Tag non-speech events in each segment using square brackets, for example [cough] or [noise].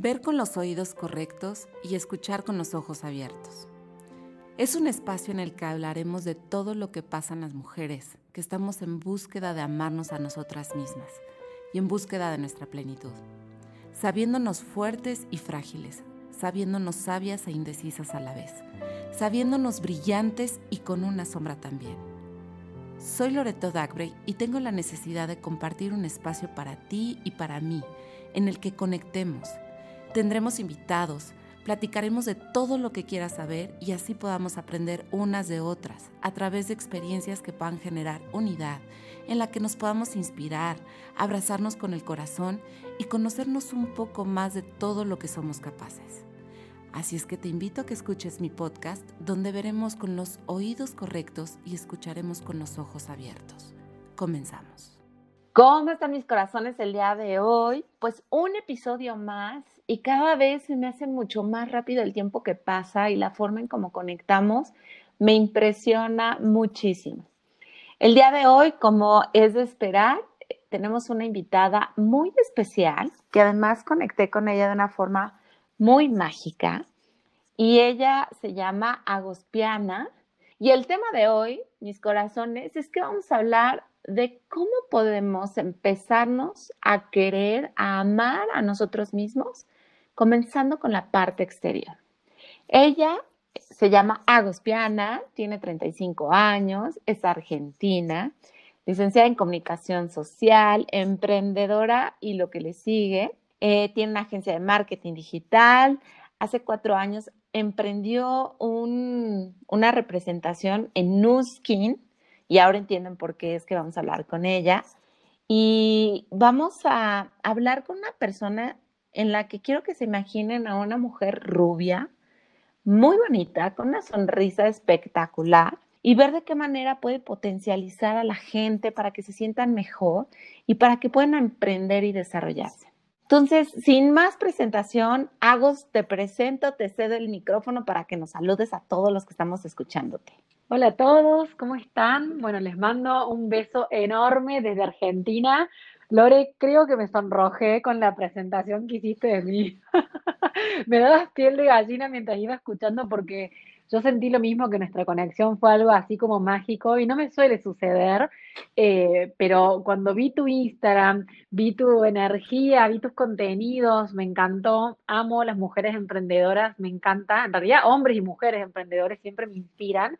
ver con los oídos correctos y escuchar con los ojos abiertos. Es un espacio en el que hablaremos de todo lo que pasa en las mujeres, que estamos en búsqueda de amarnos a nosotras mismas y en búsqueda de nuestra plenitud, sabiéndonos fuertes y frágiles, sabiéndonos sabias e indecisas a la vez, sabiéndonos brillantes y con una sombra también. Soy Loreto Dagbrey y tengo la necesidad de compartir un espacio para ti y para mí, en el que conectemos, Tendremos invitados, platicaremos de todo lo que quieras saber y así podamos aprender unas de otras a través de experiencias que puedan generar unidad, en la que nos podamos inspirar, abrazarnos con el corazón y conocernos un poco más de todo lo que somos capaces. Así es que te invito a que escuches mi podcast donde veremos con los oídos correctos y escucharemos con los ojos abiertos. Comenzamos. ¿Cómo están mis corazones el día de hoy? Pues un episodio más y cada vez se me hace mucho más rápido el tiempo que pasa y la forma en cómo conectamos me impresiona muchísimo. El día de hoy, como es de esperar, tenemos una invitada muy especial que además conecté con ella de una forma muy mágica y ella se llama Agospiana y el tema de hoy, mis corazones, es que vamos a hablar de cómo podemos empezarnos a querer, a amar a nosotros mismos, comenzando con la parte exterior. Ella se llama Agospiana, tiene 35 años, es argentina, licenciada en comunicación social, emprendedora y lo que le sigue. Eh, tiene una agencia de marketing digital. Hace cuatro años emprendió una representación en Nuskin y ahora entienden por qué es que vamos a hablar con ella. Y vamos a hablar con una persona en la que quiero que se imaginen a una mujer rubia, muy bonita, con una sonrisa espectacular y ver de qué manera puede potencializar a la gente para que se sientan mejor y para que puedan emprender y desarrollarse. Entonces, sin más presentación, Agos, te presento, te cedo el micrófono para que nos saludes a todos los que estamos escuchándote. Hola a todos, ¿cómo están? Bueno, les mando un beso enorme desde Argentina. Lore, creo que me sonrojé con la presentación que hiciste de mí. [laughs] me dabas piel de gallina mientras iba escuchando porque yo sentí lo mismo que nuestra conexión fue algo así como mágico y no me suele suceder, eh, pero cuando vi tu Instagram, vi tu energía, vi tus contenidos, me encantó, amo las mujeres emprendedoras, me encanta, en realidad hombres y mujeres emprendedores siempre me inspiran.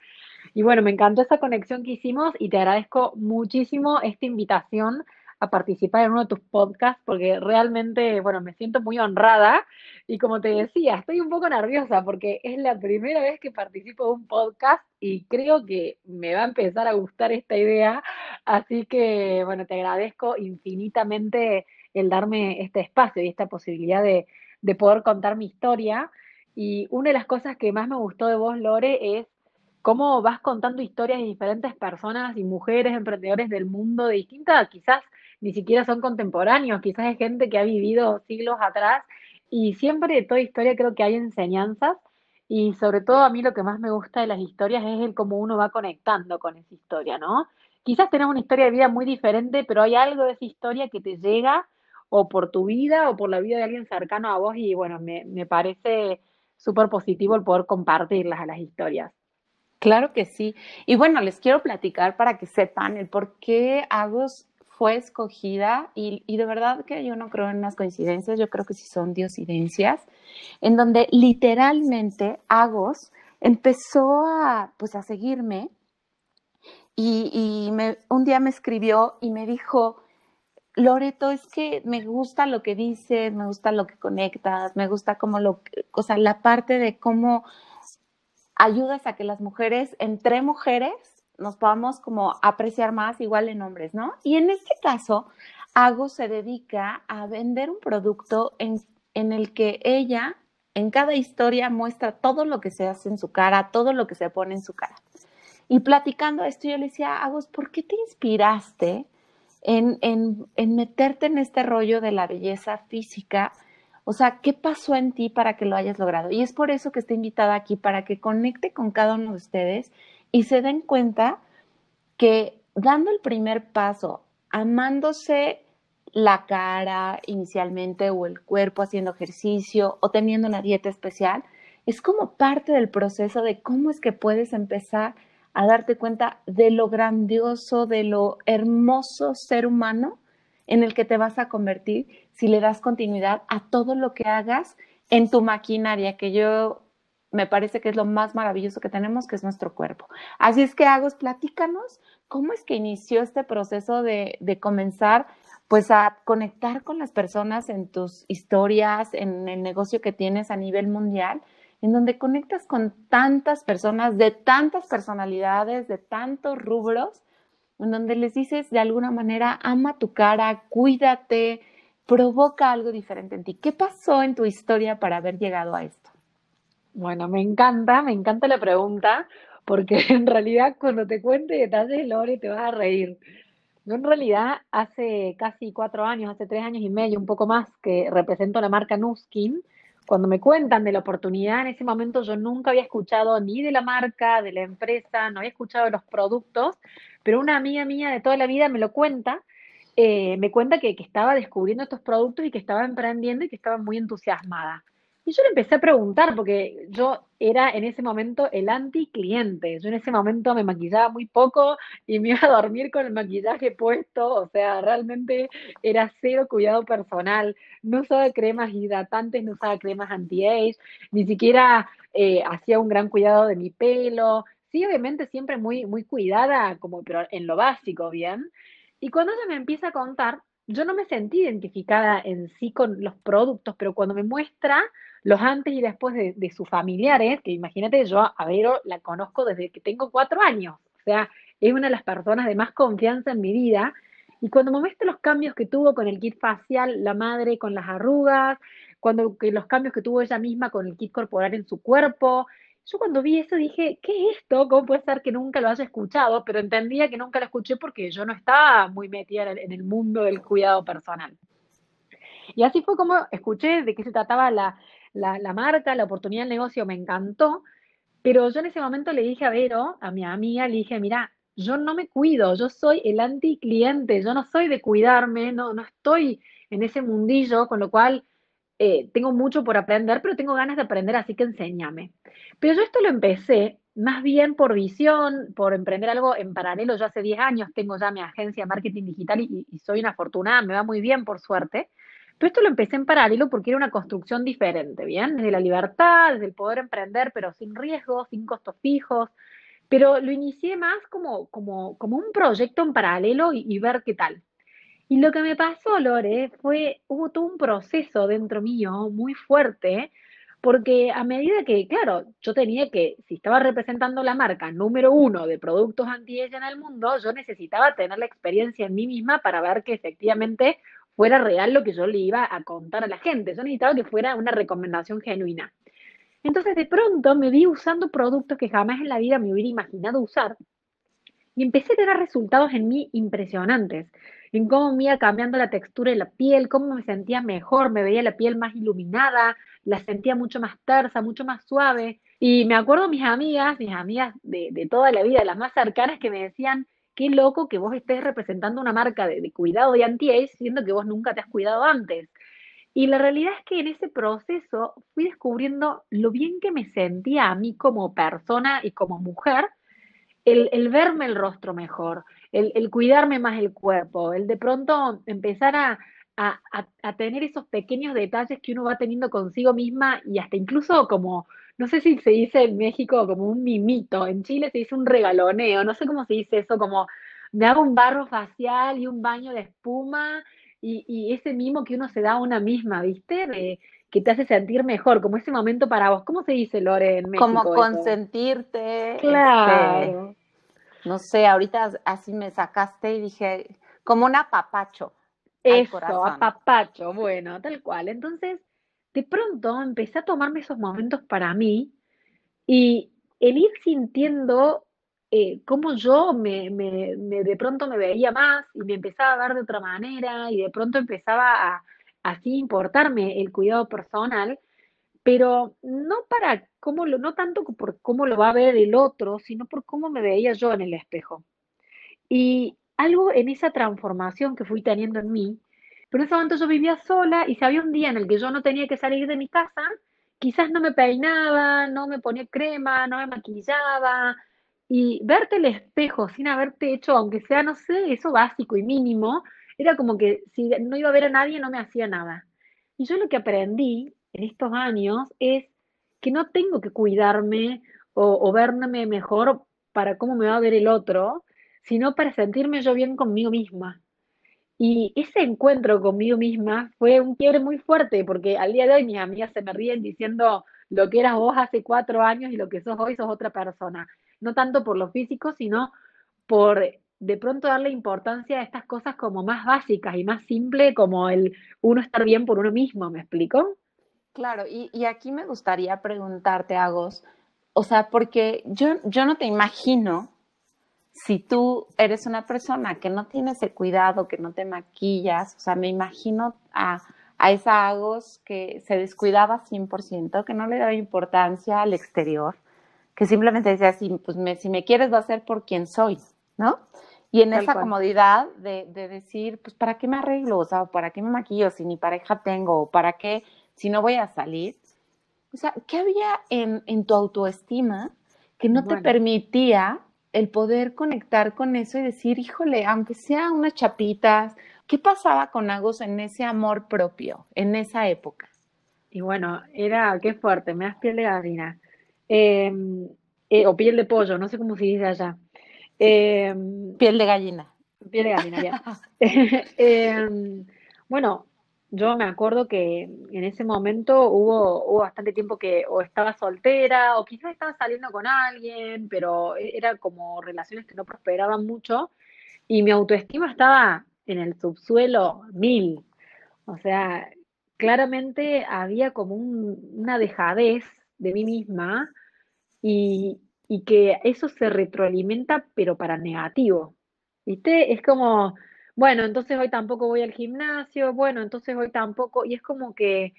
Y bueno, me encantó esa conexión que hicimos y te agradezco muchísimo esta invitación a participar en uno de tus podcasts porque realmente, bueno, me siento muy honrada y como te decía, estoy un poco nerviosa porque es la primera vez que participo de un podcast y creo que me va a empezar a gustar esta idea, así que, bueno, te agradezco infinitamente el darme este espacio y esta posibilidad de, de poder contar mi historia. Y una de las cosas que más me gustó de vos, Lore, es cómo vas contando historias de diferentes personas y mujeres, emprendedores del mundo de distintas, quizás ni siquiera son contemporáneos, quizás es gente que ha vivido siglos atrás y siempre de toda historia creo que hay enseñanzas y sobre todo a mí lo que más me gusta de las historias es el cómo uno va conectando con esa historia, ¿no? Quizás tenemos una historia de vida muy diferente, pero hay algo de esa historia que te llega o por tu vida o por la vida de alguien cercano a vos y bueno, me, me parece súper positivo el poder compartirlas a las historias. Claro que sí. Y bueno, les quiero platicar para que sepan el por qué Agos fue escogida y, de verdad que yo no creo en las coincidencias, yo creo que sí son diosidencias, en donde literalmente Agos empezó a, pues, a seguirme y, un día me escribió y me dijo, Loreto, es que me gusta lo que dices, me gusta lo que conectas, me gusta como lo, o sea, la parte de cómo ayudas a que las mujeres, entre mujeres, nos podamos como apreciar más igual en hombres, ¿no? Y en este caso, Ago se dedica a vender un producto en, en el que ella, en cada historia, muestra todo lo que se hace en su cara, todo lo que se pone en su cara. Y platicando esto, yo le decía, Agos, ¿por qué te inspiraste en, en, en meterte en este rollo de la belleza física? O sea, ¿qué pasó en ti para que lo hayas logrado? Y es por eso que estoy invitada aquí, para que conecte con cada uno de ustedes y se den cuenta que dando el primer paso, amándose la cara inicialmente o el cuerpo haciendo ejercicio o teniendo una dieta especial, es como parte del proceso de cómo es que puedes empezar a darte cuenta de lo grandioso, de lo hermoso ser humano en el que te vas a convertir si le das continuidad a todo lo que hagas en tu maquinaria, que yo me parece que es lo más maravilloso que tenemos, que es nuestro cuerpo. Así es que, Agos, platícanos cómo es que inició este proceso de, de comenzar pues a conectar con las personas en tus historias, en el negocio que tienes a nivel mundial, en donde conectas con tantas personas de tantas personalidades, de tantos rubros, en donde les dices de alguna manera, ama tu cara, cuídate, provoca algo diferente en ti. ¿Qué pasó en tu historia para haber llegado a esto? Bueno, me encanta, me encanta la pregunta, porque [laughs] en realidad cuando te cuente detalles, Lore, te vas a reír. Yo en realidad hace casi cuatro años, hace tres años y medio, un poco más, que represento la marca Nuskin. Cuando me cuentan de la oportunidad, en ese momento yo nunca había escuchado ni de la marca, de la empresa, no había escuchado de los productos, pero una amiga mía de toda la vida me lo cuenta, eh, me cuenta que, estaba descubriendo estos productos y que estaba emprendiendo y que estaba muy entusiasmada. Y yo le empecé a preguntar, porque yo era en ese momento el anti-cliente. Yo en ese momento me maquillaba muy poco y me iba a dormir con el maquillaje puesto. O sea, realmente era cero cuidado personal. No usaba cremas hidratantes, no usaba cremas anti-age, ni siquiera eh, hacía un gran cuidado de mi pelo. Sí, obviamente siempre muy, muy cuidada, como pero en lo básico, ¿bien? Y cuando ella me empieza a contar, yo no me sentí identificada en sí con los productos, pero cuando me muestra los antes y después de, sus familiares, que imagínate, yo a Vero la conozco desde que tengo cuatro años, o sea, es una de las personas de más confianza en mi vida, y cuando me muestra los cambios que tuvo con el kit facial, la madre con las arrugas, cuando que los cambios que tuvo ella misma con el kit corporal en su cuerpo, yo cuando vi eso dije, ¿qué es esto? ¿Cómo puede ser que nunca lo haya escuchado? Pero entendía que nunca lo escuché porque yo no estaba muy metida en el mundo del cuidado personal. Y así fue como escuché de qué se trataba la, la, marca, la oportunidad del negocio me encantó, pero yo en ese momento le dije a Vero, a mi amiga, le dije, mira, yo no me cuido, yo soy el anti-cliente, yo no soy de cuidarme, no, no estoy en ese mundillo, con lo cual eh, tengo mucho por aprender, pero tengo ganas de aprender, así que enséñame. Pero yo esto lo empecé más bien por visión, por emprender algo en paralelo. Yo hace 10 años tengo ya mi agencia de marketing digital y, y soy una afortunada, me va muy bien por suerte. Pero esto lo empecé en paralelo porque era una construcción diferente, ¿bien? Desde la libertad, desde el poder emprender, pero sin riesgos, sin costos fijos. Pero lo inicié más como, como, como un proyecto en paralelo y, ver qué tal. Y lo que me pasó, Lore, fue, hubo todo un proceso dentro mío muy fuerte, porque a medida que, claro, yo tenía que, si estaba representando la marca número uno de productos anti-ella en el mundo, yo necesitaba tener la experiencia en mí misma para ver que efectivamente fuera real lo que yo le iba a contar a la gente. Yo necesitaba que fuera una recomendación genuina. Entonces de pronto me vi usando productos que jamás en la vida me hubiera imaginado usar y empecé a tener resultados en mí impresionantes, en cómo me iba cambiando la textura de la piel, cómo me sentía mejor, me veía la piel más iluminada, la sentía mucho más tersa, mucho más suave. Y me acuerdo mis amigas, mis amigas de, toda la vida, las más cercanas, que me decían, qué loco que vos estés representando una marca de, cuidado de anti-age siendo que vos nunca te has cuidado antes. Y la realidad es que en ese proceso fui descubriendo lo bien que me sentía a mí como persona y como mujer, el, verme el rostro mejor, el, cuidarme más el cuerpo, el de pronto empezar a, a, tener esos pequeños detalles que uno va teniendo consigo misma y hasta incluso como no sé si se dice en México como un mimito, en Chile se dice un regaloneo, no sé cómo se dice eso, como me hago un barro facial y un baño de espuma y, ese mimo que uno se da a una misma, ¿viste? que te hace sentir mejor, como ese momento para vos. ¿Cómo se dice, Lore, en México? Como consentirte. Este, claro. No sé, ahorita así me sacaste y dije, como un apapacho. Eso, apapacho, bueno, tal cual. Entonces, de pronto empecé a tomarme esos momentos para mí y el ir sintiendo eh, cómo yo me, de pronto me veía más y me empezaba a ver de otra manera y de pronto empezaba a así importarme el cuidado personal, pero no para cómo lo, no tanto por cómo lo va a ver el otro, sino por cómo me veía yo en el espejo. Y algo en esa transformación que fui teniendo en mí Pero en ese momento yo vivía sola y si había un día en el que yo no tenía que salir de mi casa, quizás no me peinaba, no me ponía crema, no me maquillaba. Y verte el espejo sin haberte hecho, aunque sea, no sé, eso básico y mínimo, era como que si no iba a ver a nadie no me hacía nada. Y yo lo que aprendí en estos años es que no tengo que cuidarme o, verme mejor para cómo me va a ver el otro, sino para sentirme yo bien conmigo misma. Y ese encuentro conmigo misma fue un quiebre muy fuerte, porque al día de hoy mis amigas se me ríen diciendo lo que eras vos hace cuatro años y lo que sos hoy sos otra persona. No tanto por lo físico, sino por de pronto darle importancia a estas cosas como más básicas y más simple, como el uno estar bien por uno mismo, ¿me explico? Claro, y, y aquí me gustaría preguntarte, Agos, o sea, porque yo, yo no te imagino si tú eres una persona que no tiene ese cuidado, que no te maquillas, o sea, me imagino a, a esa Agos que se descuidaba 100%, que no le daba importancia al exterior, que simplemente decía, así, pues me, si me quieres va a ser por quien soy, ¿no? Y en Tal esa cual. comodidad de, de decir, pues, ¿para qué me arreglo? O sea, ¿para qué me maquillo si ni pareja tengo? ¿O para qué si no voy a salir? O sea, ¿qué había en, en tu autoestima que no te permitía el poder conectar con eso y decir, híjole, aunque sea unas chapitas, ¿qué pasaba con Agos en ese amor propio, en esa época? Y bueno, era, qué fuerte, me das piel de gallina. Eh, eh, o piel de pollo, no sé cómo se dice allá. Eh, Piel de gallina. piel de gallina, bien. [laughs] [laughs] Eh, bueno, yo me acuerdo que en ese momento hubo, hubo bastante tiempo que o estaba soltera o quizás estaba saliendo con alguien, pero e- era como relaciones que no prosperaban mucho y mi autoestima estaba en el subsuelo mil. O sea, claramente había como un- una dejadez de mí misma y, y que eso se retroalimenta, pero para negativo. ¿Viste? Es como, bueno, entonces hoy tampoco voy al gimnasio, bueno, entonces hoy tampoco, y es como que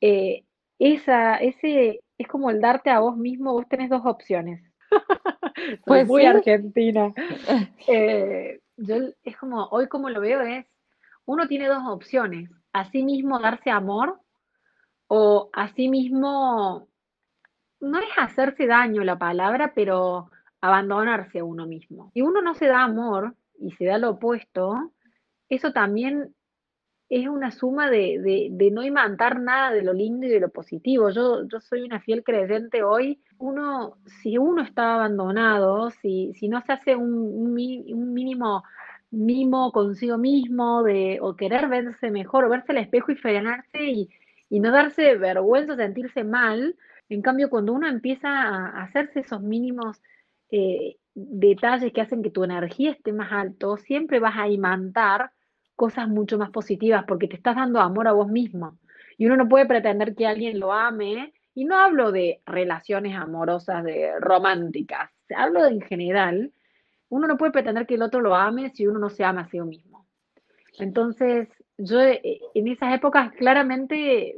eh, esa, ese, es como el darte a vos mismo, vos tenés dos opciones. [laughs] Pues muy sí. argentina. [laughs] Eh, yo es como, hoy como lo veo es, uno tiene dos opciones, a sí mismo darse amor o a sí mismo, no es hacerse daño la palabra, pero abandonarse a uno mismo. Si uno no se da amor y se da lo opuesto, eso también es una suma de, de, no imantar nada de lo lindo y de lo positivo. Yo, yo soy una fiel creyente hoy. Uno, si uno está abandonado, si, si no se hace un, un mínimo mimo consigo mismo de, o querer verse mejor, o verse al espejo y frenarse y, y no darse vergüenza, sentirse mal, en cambio cuando uno empieza a a hacerse esos mínimos eh, detalles que hacen que tu energía esté más alto, siempre vas a imantar cosas mucho más positivas porque te estás dando amor a vos mismo. Y uno no puede pretender que alguien lo ame, y no hablo de relaciones amorosas, de románticas, hablo de en general. Uno no puede pretender que el otro lo ame si uno no se ama a sí mismo. Entonces, yo eh, en esas épocas claramente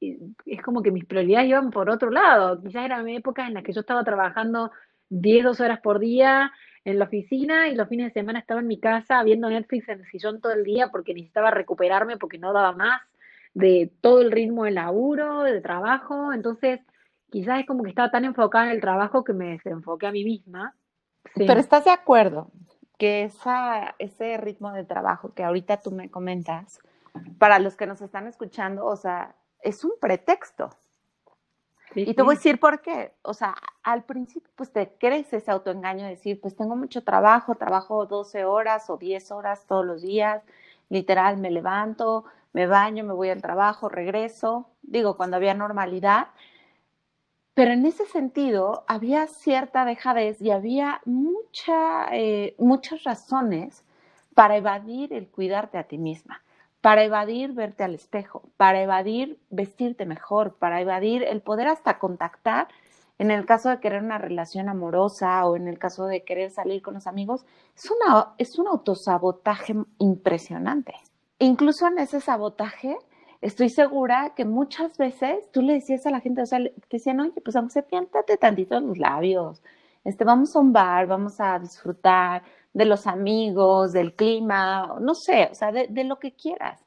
eh, es como que mis prioridades iban por otro lado. Quizás eran épocas en las que yo estaba trabajando 10, 12 horas por día en la oficina y los fines de semana estaba en mi casa viendo Netflix en el sillón todo el día porque necesitaba recuperarme porque no daba más de todo el ritmo de laburo, de trabajo. Entonces, quizás es como que estaba tan enfocada en el trabajo que me desenfoqué a mí misma. Pero ¿estás de acuerdo que esa, ese ritmo de trabajo que ahorita tú me comentas, para los que nos están escuchando, o sea, es un pretexto? Sí, Y te voy a decir por qué. O sea, al principio, pues te crees ese autoengaño de decir, pues tengo mucho trabajo, trabajo 12 horas o 10 horas todos los días, literal, me levanto, me baño, me voy al trabajo, regreso, digo, cuando había normalidad. Pero en ese sentido, había cierta dejadez y había mucha, eh, muchas razones para evadir el cuidarte a ti misma, para evadir verte al espejo, para evadir vestirte mejor, para evadir el poder hasta contactar en el caso de querer una relación amorosa o en el caso de querer salir con los amigos, es, una, es un autosabotaje impresionante. Incluso en ese sabotaje, estoy segura que muchas veces tú le decías a la gente, o sea, te decían, oye, pues se piéntate tantito los labios, este, vamos a un bar, vamos a disfrutar de los amigos, del clima, no sé, o sea, de, de lo que quieras.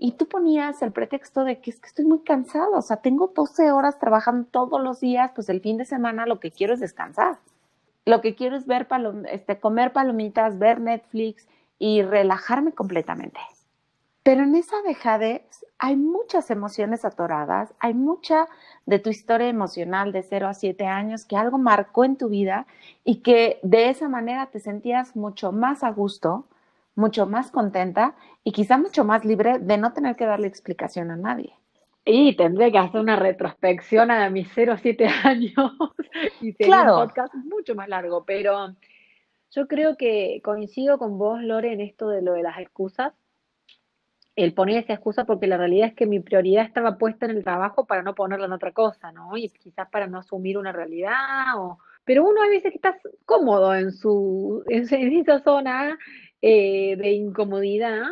y tú ponías el pretexto de que es que estoy muy cansado, o sea, tengo 12 horas trabajando todos los días, pues el fin de semana lo que quiero es descansar. Lo que quiero es ver este, comer palomitas, ver Netflix y relajarme completamente. Pero en esa dejadez hay muchas emociones atoradas, hay mucha de tu historia emocional de 0 a 7 años que algo marcó en tu vida y que de esa manera te sentías mucho más a gusto, mucho más contenta y quizá mucho más libre de no tener que darle explicación a nadie. Y tendré que hacer una retrospección a mis 0 a 7 [laughs] años y sería claro. un podcast mucho más largo, pero yo creo que coincido con vos, Lore, en esto de lo de las excusas. El poner esa excusa porque la realidad es que mi prioridad estaba puesta en el trabajo para no ponerla en otra cosa, ¿no? Y quizás para no asumir una realidad o... Pero uno a veces que está cómodo en su en esa zona eh, de incomodidad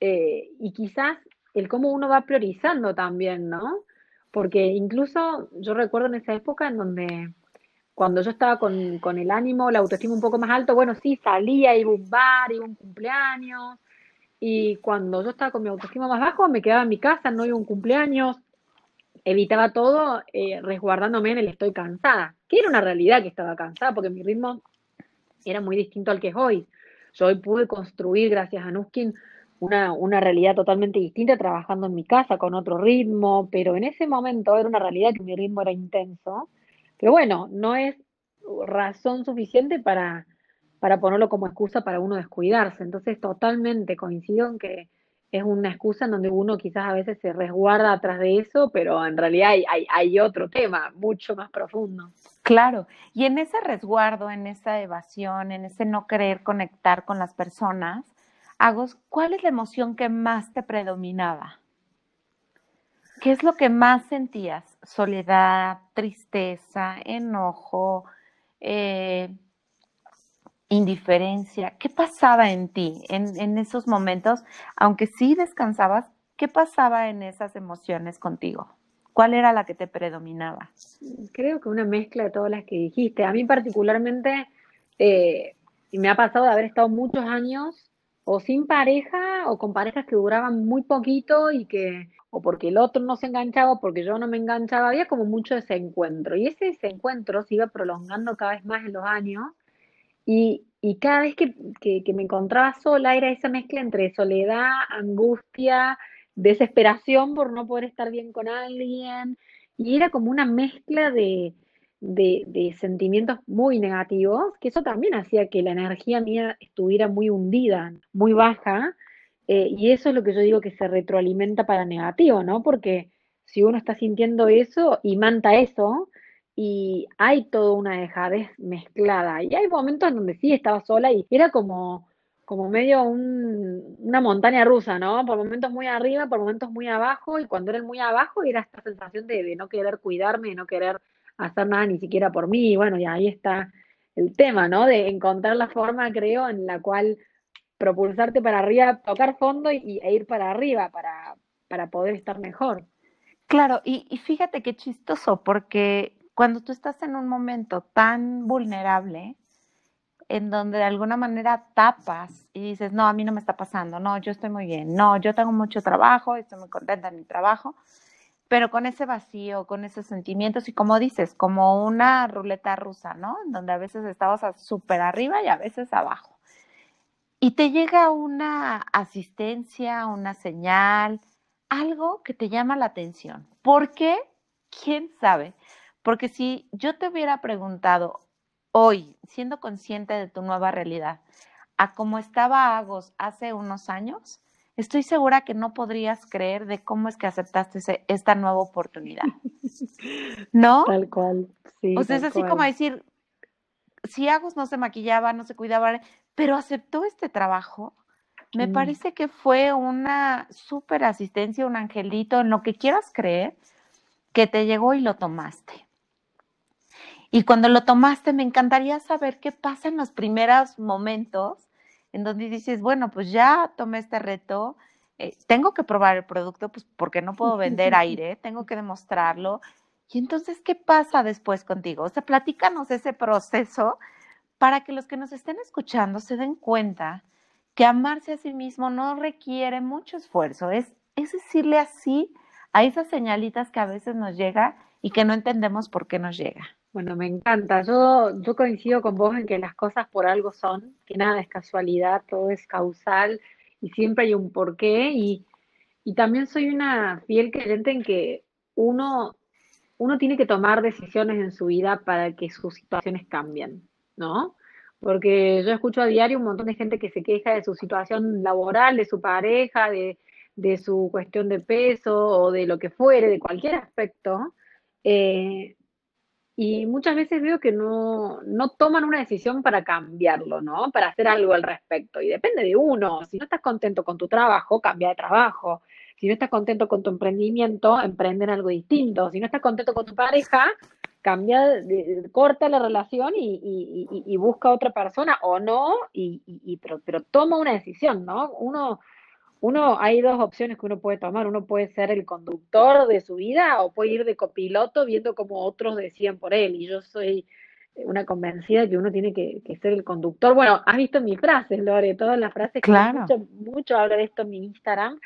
eh, y quizás el cómo uno va priorizando también, ¿no? Porque incluso yo recuerdo en esa época en donde cuando yo estaba con, con el ánimo, la autoestima un poco más alto, bueno, sí, salía, iba a un bar, iba un cumpleaños, y cuando yo estaba con mi autoestima más bajo, me quedaba en mi casa, no iba un cumpleaños, evitaba todo eh, resguardándome en el estoy cansada, que era una realidad que estaba cansada, porque mi ritmo era muy distinto al que es hoy. Yo hoy pude construir, gracias a Nuskin, una, una realidad totalmente distinta trabajando en mi casa con otro ritmo, pero en ese momento era una realidad que mi ritmo era intenso. Pero bueno, no es razón suficiente para, para ponerlo como excusa para uno descuidarse. Entonces, totalmente coincido en que es una excusa en donde uno quizás a veces se resguarda atrás de eso, pero en realidad hay, hay, otro tema mucho más profundo. Claro, y en ese resguardo, en esa evasión, en ese no querer conectar con las personas, Agos, ¿cuál es la emoción que más te predominaba? ¿Qué es lo que más sentías? Soledad, tristeza, enojo, eh, indiferencia. ¿Qué pasaba en ti en, en esos momentos? Aunque sí descansabas, ¿qué pasaba en esas emociones contigo? ¿Cuál era la que te predominaba? Creo que una mezcla de todas las que dijiste. A mí particularmente eh, me ha pasado de haber estado muchos años o sin pareja o con parejas que duraban muy poquito y que o porque el otro no se enganchaba o porque yo no me enganchaba, había como mucho desencuentro. Y ese desencuentro se iba prolongando cada vez más en los años y, y cada vez que, me encontraba sola era esa mezcla entre soledad, angustia, desesperación por no poder estar bien con alguien, y era como una mezcla de, de, sentimientos muy negativos, que eso también hacía que la energía mía estuviera muy hundida, muy baja, eh, y eso es lo que yo digo que se retroalimenta para negativo, ¿no? Porque si uno está sintiendo eso y manta eso, y hay toda una dejadez mezclada, y hay momentos en donde sí estaba sola y era como como medio una montaña rusa, ¿no? Por momentos muy arriba, por momentos muy abajo, y cuando era muy abajo era esta sensación de, no querer cuidarme, de no querer hacer nada ni siquiera por mí, y bueno, y ahí está el tema, ¿no? De encontrar la forma, creo, en la cual propulsarte para arriba, tocar fondo y, e ir para arriba para, para poder estar mejor. Claro, y fíjate qué chistoso, porque cuando tú estás en un momento tan vulnerable, en donde de alguna manera tapas y dices, no, a mí no me está pasando, no, yo estoy muy bien, no, yo tengo mucho trabajo, estoy muy contenta en mi trabajo, pero con ese vacío, con esos sentimientos y como dices, como una ruleta rusa, ¿no? Donde a veces estabas súper arriba y a veces abajo. Y te llega una asistencia, una señal, algo que te llama la atención. ¿Por qué? ¿Quién sabe? Porque si yo te hubiera preguntado, hoy, siendo consciente de tu nueva realidad, a como estaba Agos hace unos años, estoy segura que no podrías creer de cómo es que aceptaste esta nueva oportunidad. [laughs] ¿No? Tal cual. Sí, o sea, es así como decir, si Agos no se maquillaba, no se cuidaba, pero aceptó este trabajo, me mm. parece que fue una súper asistencia, un angelito, en lo que quieras creer, que te llegó y lo tomaste. Y cuando lo tomaste, me encantaría saber qué pasa en los primeros momentos en donde dices, bueno, pues ya tomé este reto, eh, tengo que probar el producto, pues porque no puedo vender [laughs] aire, tengo que demostrarlo. Y entonces, ¿qué pasa después contigo? O sea, platícanos ese proceso para que los que nos estén escuchando se den cuenta que amarse a sí mismo no requiere mucho esfuerzo, es es decirle así a esas señalitas que a veces nos llega y que no entendemos por qué nos llega. Bueno, me encanta. Yo, yo coincido con vos en que las cosas por algo son, que nada es casualidad, todo es causal y siempre hay un porqué. Y, y también soy una fiel creyente en que uno, uno tiene que tomar decisiones en su vida para que sus situaciones cambien, ¿no? Porque yo escucho a diario un montón de gente que se queja de su situación laboral, de su pareja, de, de su cuestión de peso o de lo que fuere, de cualquier aspecto. Eh, y muchas veces veo que no, no toman una decisión para cambiarlo, ¿no? Para hacer algo al respecto. Y depende de uno. Si no estás contento con tu trabajo, cambia de trabajo. Si no estás contento con tu emprendimiento, emprende en algo distinto. Si no estás contento con tu pareja, cambia, corta la relación y, busca otra persona o no, y, pero, pero toma una decisión, ¿no? Uno, uno, hay dos opciones que uno puede tomar. Uno puede ser el conductor de su vida o puede ir de copiloto viendo cómo otros decían por él. Y yo soy una convencida que uno tiene que, ser el conductor. Bueno, has visto mis frases, Lore, todas las frases que mucho, mucho hablo de esto en mi Instagram.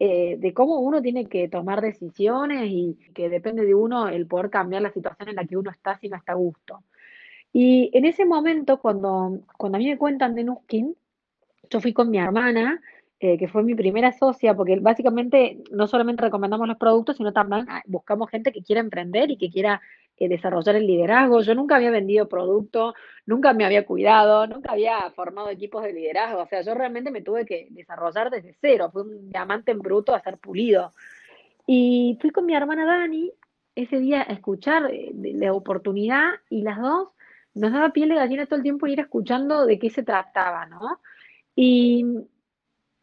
Eh, de cómo uno tiene que tomar decisiones y que depende de uno el poder cambiar la situación en la que uno está si no está a gusto. Y en ese momento, cuando, cuando a mí me cuentan de Nuskin, yo fui con mi hermana, eh, que fue mi primera socia, porque básicamente no solamente recomendamos los productos, sino también ah, buscamos gente que quiera emprender y que quiera eh, desarrollar el liderazgo. Yo nunca había vendido producto, nunca me había cuidado, nunca había formado equipos de liderazgo. O sea, yo realmente me tuve que desarrollar desde cero. Fue un diamante en bruto a ser pulido. Y fui con mi hermana Dani ese día a escuchar eh, la oportunidad y las dos nos daba piel de gallina todo el tiempo ir escuchando de qué se trataba, ¿no? Y,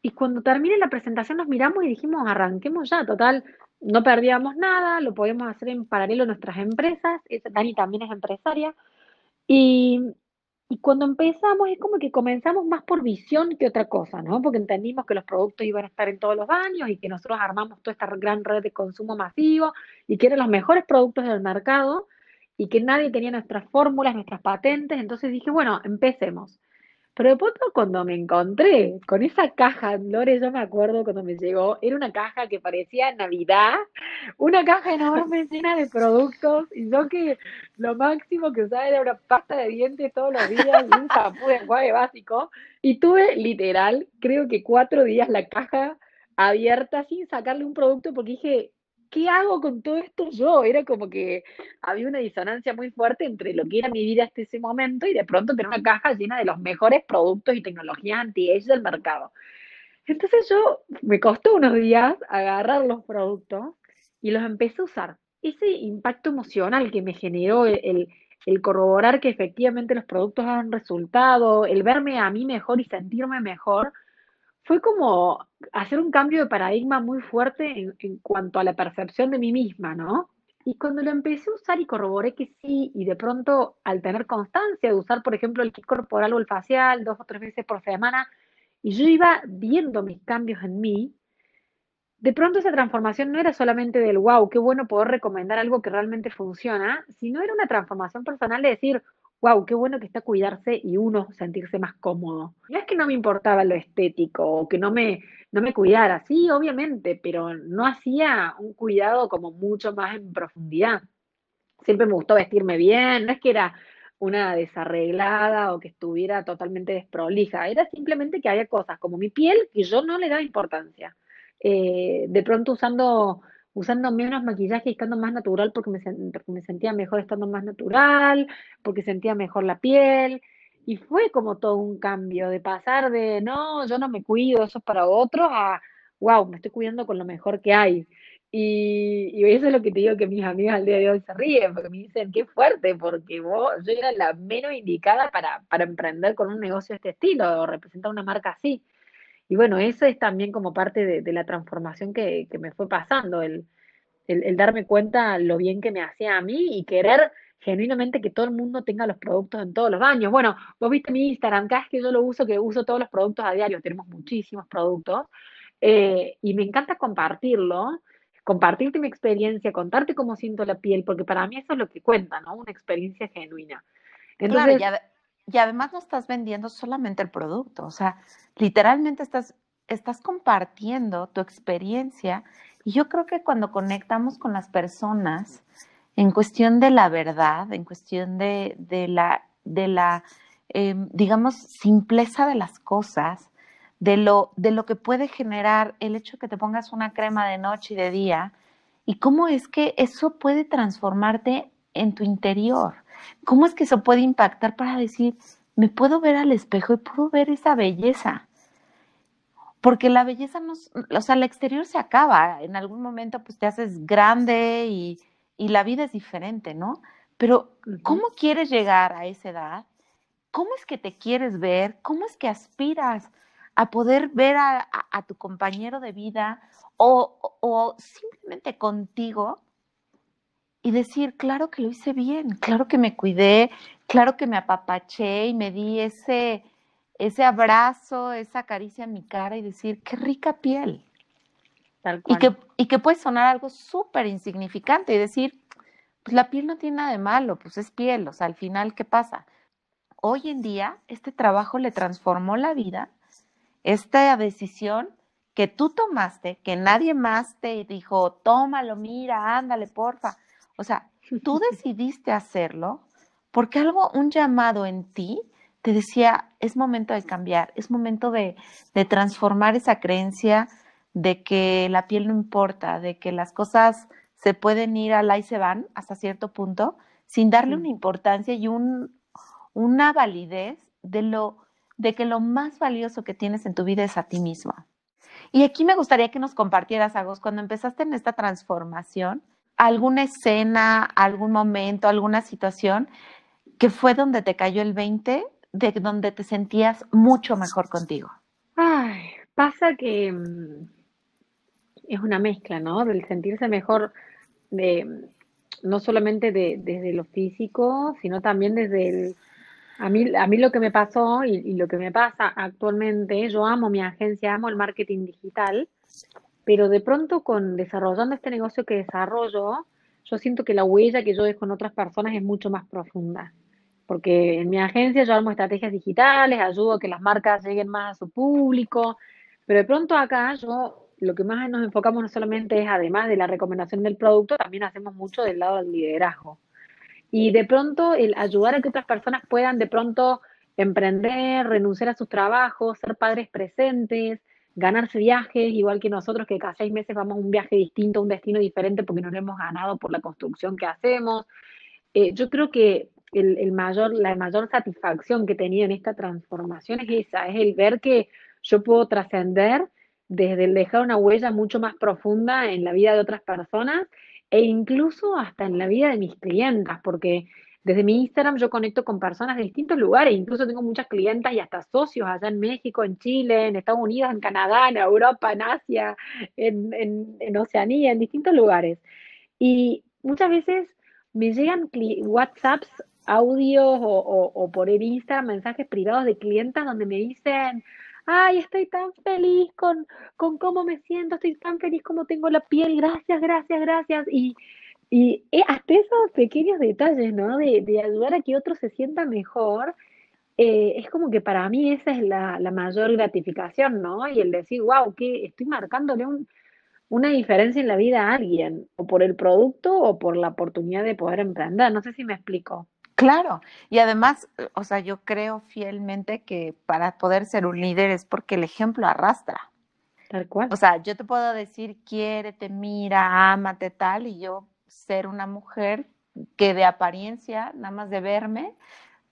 y cuando termine la presentación nos miramos y dijimos, arranquemos ya, total, no perdíamos nada, lo podíamos hacer en paralelo a nuestras empresas, Dani también es empresaria, y, cuando empezamos es como que comenzamos más por visión que otra cosa, ¿no? Porque entendimos que los productos iban a estar en todos los baños y que nosotros armamos toda esta gran red de consumo masivo y que eran los mejores productos del mercado y que nadie tenía nuestras fórmulas, nuestras patentes, entonces dije, bueno, empecemos. Pero de pronto cuando me encontré con esa caja, Lore, yo me acuerdo cuando me llegó, era una caja que parecía Navidad, una caja enorme [laughs] llena de productos, y yo que lo máximo que usaba era una pasta de dientes todos los días y un shampoo de enjuague básico, y tuve literal, creo que cuatro días la caja abierta sin sacarle un producto porque dije, ¿qué hago con todo esto yo? Era como que había una disonancia muy fuerte entre lo que era mi vida hasta ese momento y de pronto tener una caja llena de los mejores productos y tecnologías anti-age del mercado. Entonces yo me costó unos días agarrar los productos y los empecé a usar. Ese impacto emocional que me generó el, el corroborar que efectivamente los productos han resultado, el verme a mí mejor y sentirme mejor, fue como hacer un cambio de paradigma muy fuerte en, cuanto a la percepción de mí misma, ¿no? Y cuando lo empecé a usar y corroboré que sí, y de pronto al tener constancia de usar, por ejemplo, el kit corporal o el facial dos o tres veces por semana, y yo iba viendo mis cambios en mí, de pronto esa transformación no era solamente del wow, qué bueno poder recomendar algo que realmente funciona, sino era una transformación personal de decir, wow, qué bueno que está cuidarse y uno sentirse más cómodo. No es que no me importaba lo estético o que no me, no me cuidara, sí, obviamente, pero no hacía un cuidado como mucho más en profundidad. Siempre me gustó vestirme bien, no es que era una desarreglada o que estuviera totalmente desprolija, era simplemente que había cosas como mi piel que yo no le daba importancia. Eh, de pronto usando usando menos maquillaje y estando más natural porque me, me sentía mejor estando más natural, porque sentía mejor la piel. Y fue como todo un cambio de pasar de, no, yo no me cuido, eso es para otros, a, wow, me estoy cuidando con lo mejor que hay. Y, y, eso es lo que te digo que mis amigas al día de hoy se ríen, porque me dicen, qué fuerte, porque vos, yo era la menos indicada para, para emprender con un negocio de este estilo, o representar una marca así. Y bueno, eso es también como parte de, la transformación que, me fue pasando, el, darme cuenta lo bien que me hacía a mí y querer genuinamente que todo el mundo tenga los productos en todos los baños. Bueno, vos viste mi Instagram, cada vez que yo lo uso, que uso todos los productos a diario, tenemos muchísimos productos, eh, y me encanta compartirlo, compartirte mi experiencia, contarte cómo siento la piel, porque para mí eso es lo que cuenta, ¿no? Una experiencia genuina. Entonces, y además no estás vendiendo solamente el producto, o sea, literalmente estás estás compartiendo tu experiencia y yo creo que cuando conectamos con las personas en cuestión de la verdad, en cuestión de, la, de la em, digamos, simpleza de las cosas, de lo, de lo que puede generar el hecho de que te pongas una crema de noche y de día, y cómo es que eso puede transformarte en tu interior. ¿Cómo es que eso puede impactar para decir, me puedo ver al espejo y puedo ver esa belleza? Porque la belleza no, o sea, el exterior se acaba, en algún momento pues te haces grande y, y la vida es diferente, ¿no? Pero ¿cómo quieres llegar a esa edad? ¿Cómo es que te quieres ver? ¿Cómo es que aspiras a poder ver a, tu compañero de vida o, o, simplemente contigo y decir, claro que lo hice bien, claro que me cuidé, claro que me apapaché y me di ese, ese abrazo, esa caricia en mi cara y decir, qué rica piel. Y que, y que puede sonar algo súper insignificante y decir, pues la piel no tiene nada de malo, pues es piel, o sea, al final, ¿qué pasa? Hoy en día, este trabajo le transformó la vida, esta decisión que tú tomaste, que nadie más te dijo, tómalo, mira, ándale, porfa. O sea, tú [laughs] decidiste hacerlo porque algo, un llamado en ti te decía, es momento de cambiar, es momento de, de transformar esa creencia de que la piel no importa, de que las cosas se pueden ir al y se van hasta cierto punto, sin darle una importancia y un, una validez de lo de que lo más valioso que tienes en tu vida es a ti misma. Y aquí me gustaría que nos compartieras, Agos, cuando empezaste en esta transformación, alguna escena, algún momento, alguna situación que fue donde te cayó el 20, de donde te sentías mucho mejor contigo. Ay, pasa que mm, es una mezcla, ¿no? Del sentirse mejor de, no solamente de, desde lo físico, sino también desde el... A mí, a mí lo que me pasó y, lo que me pasa actualmente, yo amo mi agencia, amo el marketing digital, pero de pronto con desarrollando este negocio que desarrollo, yo siento que la huella que yo dejo en otras personas es mucho más profunda. Porque en mi agencia yo armo estrategias digitales, ayudo a que las marcas lleguen más a su público, pero de pronto acá yo lo que más nos enfocamos no solamente es, además de la recomendación del producto, también hacemos mucho del lado del liderazgo. Y de pronto el ayudar a que otras personas puedan de pronto emprender, renunciar a sus trabajos, ser padres presentes, ganarse viajes, igual que nosotros que cada seis meses vamos a un viaje distinto, a un destino diferente porque nos lo hemos ganado por la construcción que hacemos. Eh, yo creo que el, mayor, la mayor satisfacción que he tenido en esta transformación es esa, es el ver que yo puedo trascender desde el dejar una huella mucho más profunda en la vida de otras personas e incluso hasta en la vida de mis clientas, porque desde mi Instagram yo conecto con personas de distintos lugares, incluso tengo muchas clientas y hasta socios allá en México, en Chile, en Estados Unidos, en Canadá, en Europa, en Asia, en, Oceanía, en distintos lugares. Y muchas veces me llegan WhatsApps, audios o, o por el Instagram mensajes privados de clientas donde me dicen, ay, estoy tan feliz con, con cómo me siento, estoy tan feliz como tengo la piel, gracias, gracias, gracias. Y, y eh, hasta esos pequeños detalles, ¿no? De, de, ayudar a que otro se sienta mejor, eh, es como que para mí esa es la, la, mayor gratificación, ¿no? Y el decir, wow, que estoy marcándole un, una diferencia en la vida a alguien, o por el producto o por la oportunidad de poder emprender. No sé si me explico. Claro, y además, o sea, yo creo fielmente que para poder ser un líder es porque el ejemplo arrastra. Tal cual. O sea, yo te puedo decir, quiérete, mira, ámate, tal, y yo ser una mujer que de apariencia, nada más de verme,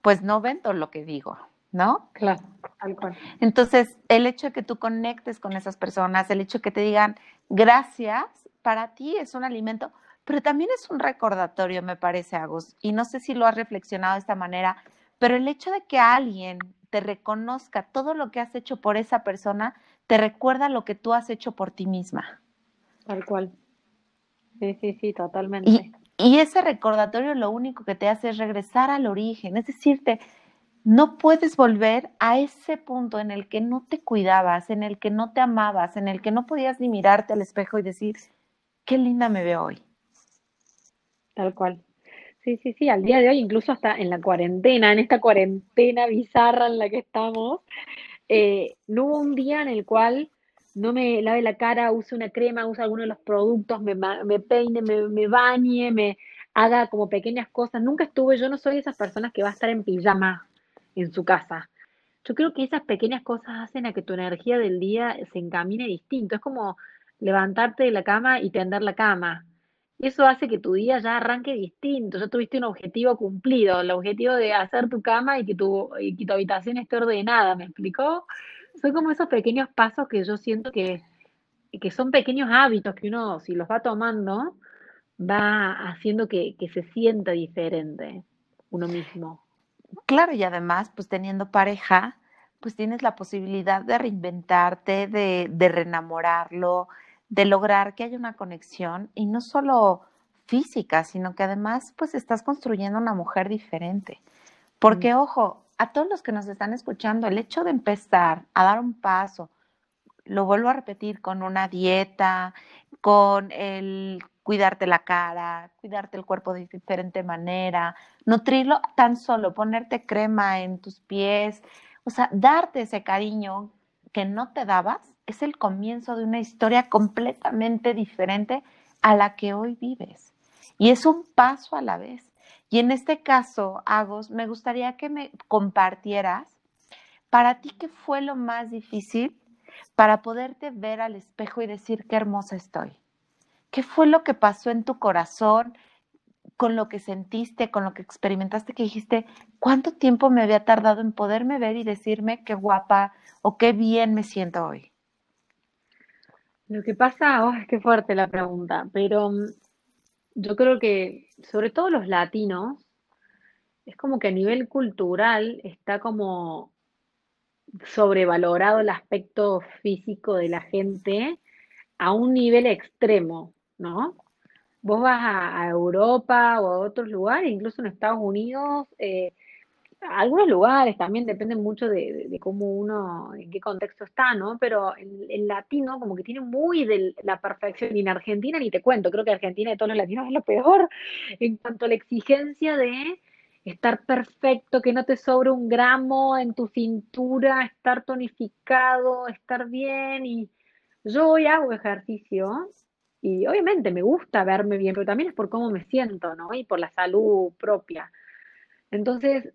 pues no vendo lo que digo, ¿no? Claro, tal cual. Entonces, el hecho de que tú conectes con esas personas, el hecho de que te digan gracias, para ti es un alimento pero también es un recordatorio, me parece, Agus, y no sé si lo has reflexionado de esta manera, pero el hecho de que alguien te reconozca todo lo que has hecho por esa persona, te recuerda lo que tú has hecho por ti misma. Tal cual. Sí, sí, sí, totalmente. Y, y ese recordatorio lo único que te hace es regresar al origen, es decirte, no puedes volver a ese punto en el que no te cuidabas, en el que no te amabas, en el que no podías ni mirarte al espejo y decir, qué linda me veo hoy. Tal cual. Sí, sí, sí, al día de hoy, incluso hasta en la cuarentena, en esta cuarentena bizarra en la que estamos, eh, no hubo un día en el cual no me lave la cara, use una crema, use alguno de los productos, me, me peine, me, me bañe, me haga como pequeñas cosas. Nunca estuve, yo no soy de esas personas que va a estar en pijama en su casa. Yo creo que esas pequeñas cosas hacen a que tu energía del día se encamine distinto. Es como levantarte de la cama y tender la cama. Eso hace que tu día ya arranque distinto. Ya tuviste un objetivo cumplido, el objetivo de hacer tu cama y que tu, y que tu habitación esté ordenada. ¿Me explicó? Son como esos pequeños pasos que yo siento que, que son pequeños hábitos que uno, si los va tomando, va haciendo que, que se sienta diferente uno mismo. Claro, y además, pues teniendo pareja, pues tienes la posibilidad de reinventarte, de, de reenamorarlo, de lograr que haya una conexión y no solo física, sino que además pues estás construyendo una mujer diferente. Porque, ojo, a todos los que nos están escuchando, el hecho de empezar a dar un paso, lo vuelvo a repetir, con una dieta, con el cuidarte la cara, cuidarte el cuerpo de diferente manera, nutrirlo tan solo, ponerte crema en tus pies, o sea, darte ese cariño que no te dabas, es el comienzo de una historia completamente diferente a la que hoy vives. Y es un paso a la vez. Y en este caso, Agos, me gustaría que me compartieras para ti qué fue lo más difícil para poderte ver al espejo y decir qué hermosa estoy. ¿Qué fue lo que pasó en tu corazón, con lo que sentiste, con lo que experimentaste, que dijiste, cuánto tiempo me había tardado en poderme ver y decirme qué guapa o qué bien me siento hoy? Lo que pasa, oh, es fuerte la pregunta, pero mm, yo creo que sobre todo los latinos, es como que a nivel cultural está como sobrevalorado el aspecto físico de la gente a un nivel extremo. ¿no? Vos vas a, Europa o a otros lugares, incluso en Estados Unidos, eh, algunos lugares también dependen mucho de, cómo uno, en qué contexto está, ¿no? Pero el, latino como que tiene muy de la perfección, y en Argentina ni te cuento, creo que Argentina de todos los latinos es lo peor en cuanto a la exigencia de estar perfecto, que no te sobre un gramo en tu cintura, estar tonificado, estar bien, y yo hoy hago ejercicio y obviamente me gusta verme bien, pero también es por cómo me siento, ¿no? Y por la salud propia. Entonces,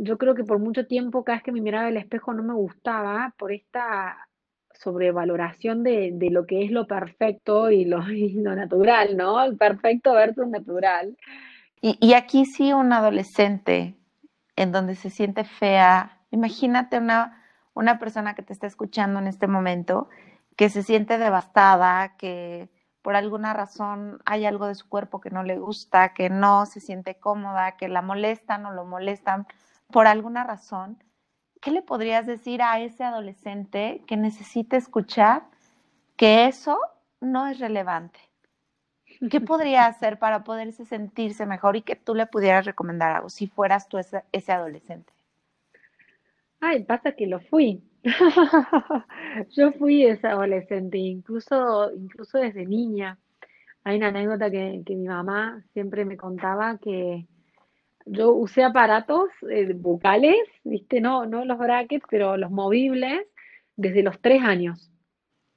yo creo que por mucho tiempo, cada vez que me miraba el espejo no me gustaba por esta sobrevaloración de, de lo que es lo perfecto y lo, [laughs] lo natural, ¿no? El perfecto versus natural. Y, y aquí sí un adolescente en donde se siente fea, imagínate una, una persona que te está escuchando en este momento, que se siente devastada, que por alguna razón hay algo de su cuerpo que no le gusta, que no se siente cómoda, que la molestan o lo molestan por alguna razón, ¿qué le podrías decir a ese adolescente que necesita escuchar que eso no es relevante? ¿Qué [laughs] podría hacer para poderse sentirse mejor y que tú le pudieras recomendar algo si fueras tú ese, ese adolescente? Ay, pasa que lo fui. [laughs] Yo fui esa adolescente, incluso, incluso desde niña. Hay una anécdota que, que mi mamá siempre me contaba que yo usé aparatos eh, bucales, ¿viste? No, no los brackets, pero los movibles, desde los tres años.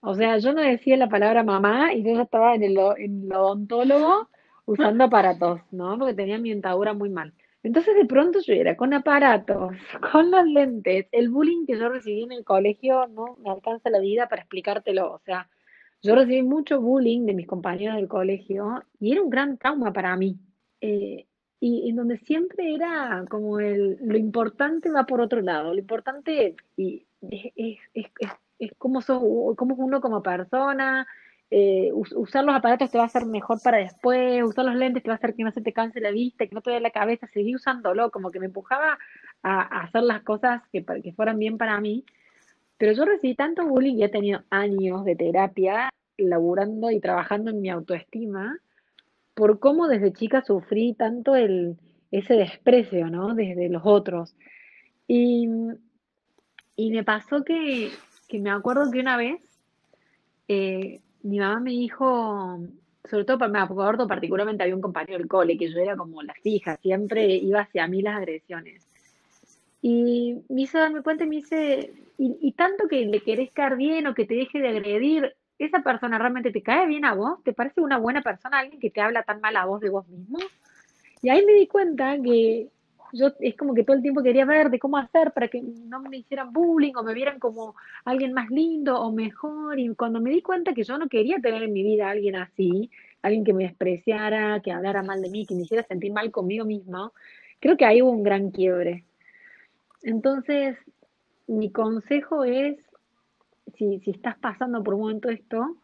O sea, yo no decía la palabra mamá y yo ya estaba en el, en el odontólogo usando aparatos, ¿no? Porque tenía mi dentadura muy mal. Entonces de pronto yo era con aparatos, [laughs] con los lentes, el bullying que yo recibí en el colegio no me alcanza la vida para explicártelo. O sea, yo recibí mucho bullying de mis compañeros del colegio y era un gran trauma para mí. Eh, y en donde siempre era como el, lo importante va por otro lado, lo importante y es, es, es, es, como, como uno como persona, eh, usar los aparatos te va a hacer mejor para después, usar los lentes te va a hacer que no se te canse la vista, que no te dé la cabeza, seguí usándolo, como que me empujaba a, hacer las cosas que, que fueran bien para mí. Pero yo recibí tanto bullying y he tenido años de terapia laburando y trabajando en mi autoestima por cómo desde chica sufrí tanto el, ese desprecio, ¿no? Desde los otros. Y, y me pasó que, que me acuerdo que una vez eh, mi mamá me dijo, sobre todo para me particularmente había un compañero del cole que yo era como la fija, siempre iba hacia mí las agresiones. Y me hizo darme cuenta y me dice, y, tanto que le querés caer bien o que te deje de agredir, ¿esa persona realmente te cae bien a vos? ¿Te parece una buena persona alguien que te habla tan mal a vos de vos mismo? Y ahí me di cuenta que yo es como que todo el tiempo quería ver de cómo hacer para que no me hicieran bullying o me vieran como alguien más lindo o mejor. Y cuando me di cuenta que yo no quería tener en mi vida a alguien así, alguien que me despreciara, que hablara mal de mí, que me hiciera sentir mal conmigo mismo, creo que ahí hubo un gran quiebre. Entonces, mi consejo es, si, si estás pasando por un momento esto,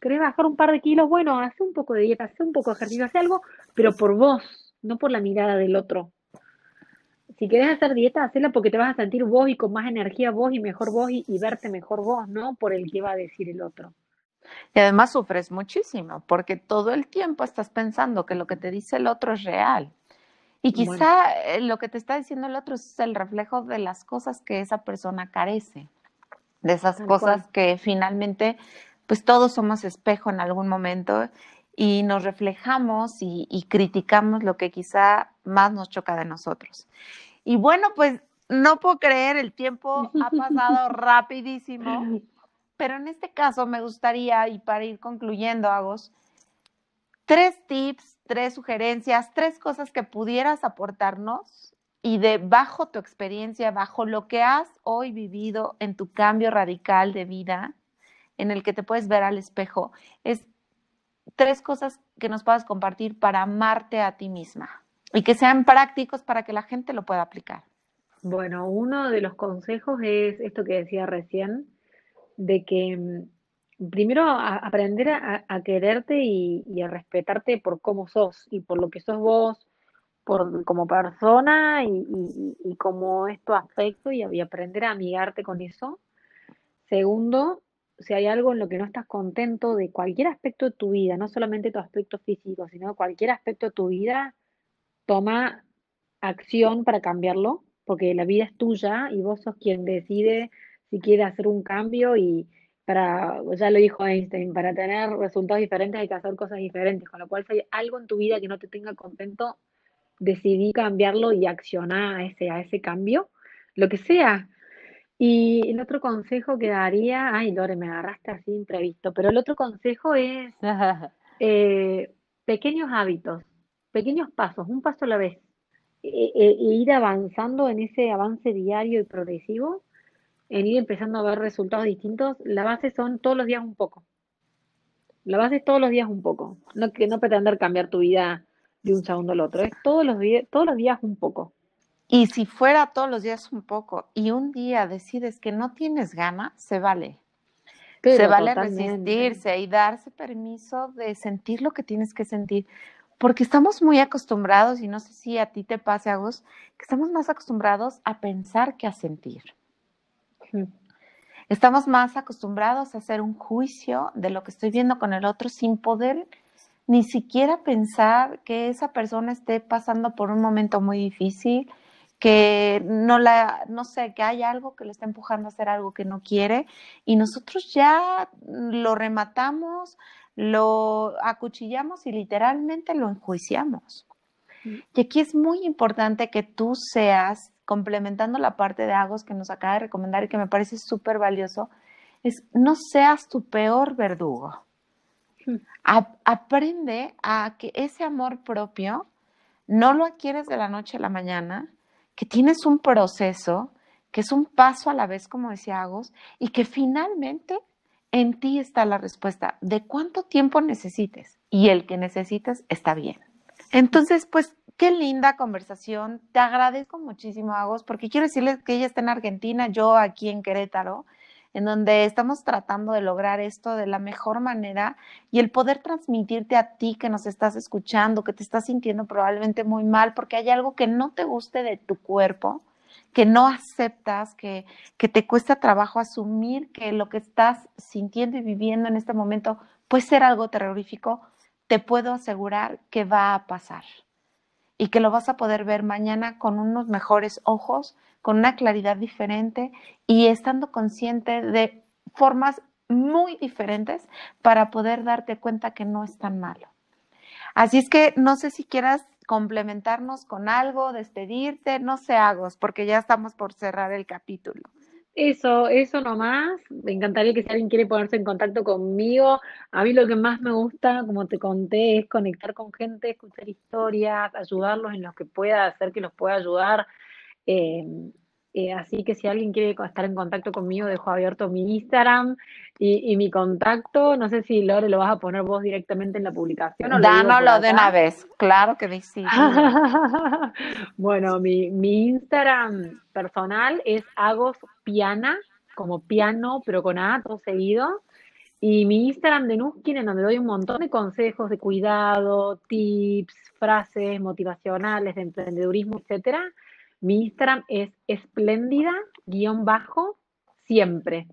querés bajar un par de kilos, bueno, hace un poco de dieta, hace un poco de ejercicio, hace algo, pero por vos, no por la mirada del otro. Si querés hacer dieta, hacela porque te vas a sentir vos y con más energía vos y mejor vos y, y verte mejor vos, no por el que va a decir el otro. Y además sufres muchísimo porque todo el tiempo estás pensando que lo que te dice el otro es real. Y quizá eh, lo que te está diciendo el otro es el reflejo de las cosas que esa persona carece, de esas cosas que finalmente, pues todos somos espejo en algún momento y nos reflejamos y, y, criticamos lo que quizá más nos choca de nosotros. Y bueno, pues no puedo creer, el tiempo ha pasado [laughs] rapidísimo, pero en este caso me gustaría, y para ir concluyendo, Agos, tres tips tres sugerencias, tres cosas que pudieras aportarnos y de bajo tu experiencia, bajo lo que has hoy vivido en tu cambio radical de vida, en el que te puedes ver al espejo, es tres cosas que nos puedas compartir para amarte a ti misma y que sean prácticos para que la gente lo pueda aplicar. Bueno, uno de los consejos es esto que decía recién, de que mm, primero aprender a, quererte y, a respetarte por cómo sos y por lo que sos vos, por, como persona y, como es tu aspecto y, aprender a amigarte con eso. Segundo, si hay algo en lo que no estás contento de cualquier aspecto de tu vida, no solamente tu aspecto físico, sino cualquier aspecto de tu vida, toma acción para cambiarlo, porque la vida es tuya y vos sos quien decide si quiere hacer un cambio y, para, ya lo dijo Einstein, para tener resultados diferentes hay que hacer cosas diferentes, con lo cual si hay algo en tu vida que no te tenga contento, decidí cambiarlo y accionar a ese, a ese cambio, lo que sea. Y el otro consejo que daría, ay Lore, me agarraste así imprevisto, pero el otro consejo es [laughs] eh, pequeños hábitos, pequeños pasos, un paso a la vez, e, e, e ir avanzando en ese avance diario y progresivo en ir empezando a ver resultados distintos, la base son todos los días un poco. La base es todos los días un poco. No que no pretender cambiar tu vida de un segundo al otro, es todos los días, todos los días un poco. Y si fuera todos los días un poco y un día decides que no tienes gana, se vale. se vale resistirse y darse permiso de sentir lo que tienes que sentir. Porque estamos muy acostumbrados, y no sé si a ti te pase, Agus, que estamos más acostumbrados a pensar que a sentir. Estamos más acostumbrados a hacer un juicio de lo que estoy viendo con el otro sin poder ni siquiera pensar que esa persona esté pasando por un momento muy difícil, que no la, no sé, que hay algo que le está empujando a hacer algo que no quiere y nosotros ya lo rematamos, lo acuchillamos y literalmente lo enjuiciamos. Y aquí es muy importante que tú seas complementando la parte de Agos que nos acaba de recomendar y que me parece súper valioso, es no seas tu peor verdugo. Aprende a que ese amor propio no lo adquieres de la noche a la mañana, que tienes un proceso, que es un paso a la vez, como decía Agos, y que finalmente en ti está la respuesta de cuánto tiempo necesites y el que necesites está bien. Entonces, pues Qué linda conversación. Te agradezco muchísimo, Agos, porque quiero decirles que ella está en Argentina, yo aquí en Querétaro, en donde estamos tratando de lograr esto de la mejor manera y el poder transmitirte a ti que nos estás escuchando, que te estás sintiendo probablemente muy mal porque hay algo que no te guste de tu cuerpo, que no aceptas, que, que te cuesta trabajo asumir que lo que estás sintiendo y viviendo en este momento puede ser algo terrorífico, te puedo asegurar que va a pasar y que lo vas a poder ver mañana con unos mejores ojos, con una claridad diferente y estando consciente de formas muy diferentes para poder darte cuenta que no es tan malo. Así es que no sé si quieras complementarnos con algo, despedirte, no sé, Agos, porque ya estamos por cerrar el capítulo. Eso, eso nomás. Me encantaría que si alguien quiere ponerse en contacto conmigo, a mí lo que más me gusta, como te conté, es conectar con gente, escuchar historias, ayudarlos en lo que pueda, hacer que los pueda ayudar. Eh, eh, así que si alguien quiere estar en contacto conmigo, dejo abierto mi Instagram y, mi contacto. No sé si Lore lo vas a poner vos directamente en la publicación. O Dánoslo de una vez, claro que sí. [laughs] bueno, mi, mi Instagram personal es agospiana, como piano, pero con A, todo seguido. Y mi Instagram de Nuskin, en donde doy un montón de consejos de cuidado, tips, frases motivacionales de emprendedurismo, etcétera mi Instagram es espléndida guion bajo siempre.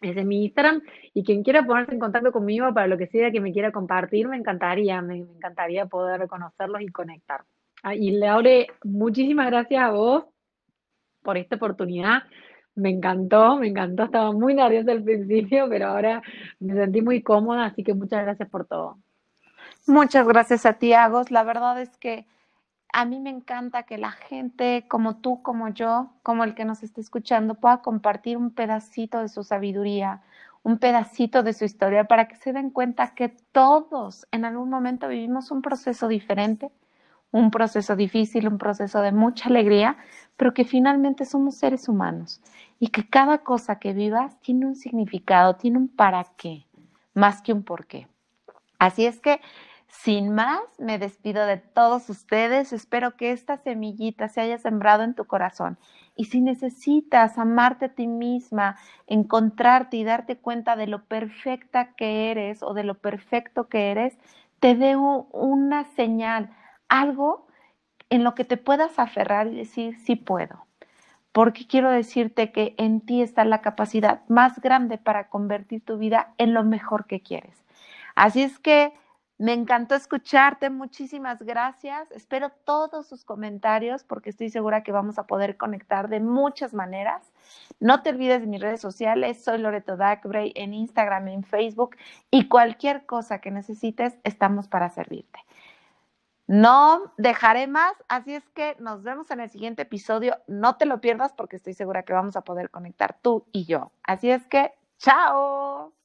Ese es mi Instagram. Y quien quiera ponerse en contacto conmigo para lo que sea que me quiera compartir, me encantaría, me, encantaría poder conocerlos y conectar. Ah, y Laure, muchísimas gracias a vos por esta oportunidad. Me encantó, me encantó. Estaba muy nerviosa al principio, pero ahora me sentí muy cómoda, así que muchas gracias por todo. Muchas gracias a ti, Agos. La verdad es que a mí me encanta que la gente como tú, como yo, como el que nos esté escuchando, pueda compartir un pedacito de su sabiduría, un pedacito de su historia, para que se den cuenta que todos en algún momento vivimos un proceso diferente, un proceso difícil, un proceso de mucha alegría, pero que finalmente somos seres humanos y que cada cosa que vivas tiene un significado, tiene un para qué, más que un por qué. Así es que sin más, me despido de todos ustedes. Espero que esta semillita se haya sembrado en tu corazón. Y si necesitas amarte a ti misma, encontrarte y darte cuenta de lo perfecta que eres o de lo perfecto que eres, te dé una señal, algo en lo que te puedas aferrar y decir, sí puedo. Porque quiero decirte que en ti está la capacidad más grande para convertir tu vida en lo mejor que quieres. Así es que me encantó escucharte, muchísimas gracias. Espero todos sus comentarios porque estoy segura que vamos a poder conectar de muchas maneras. No te olvides de mis redes sociales, soy Loreto Dacbray en Instagram, en Facebook y cualquier cosa que necesites, estamos para servirte. No dejaré más, así es que nos vemos en el siguiente episodio. No te lo pierdas porque estoy segura que vamos a poder conectar tú y yo. Así es que, chao.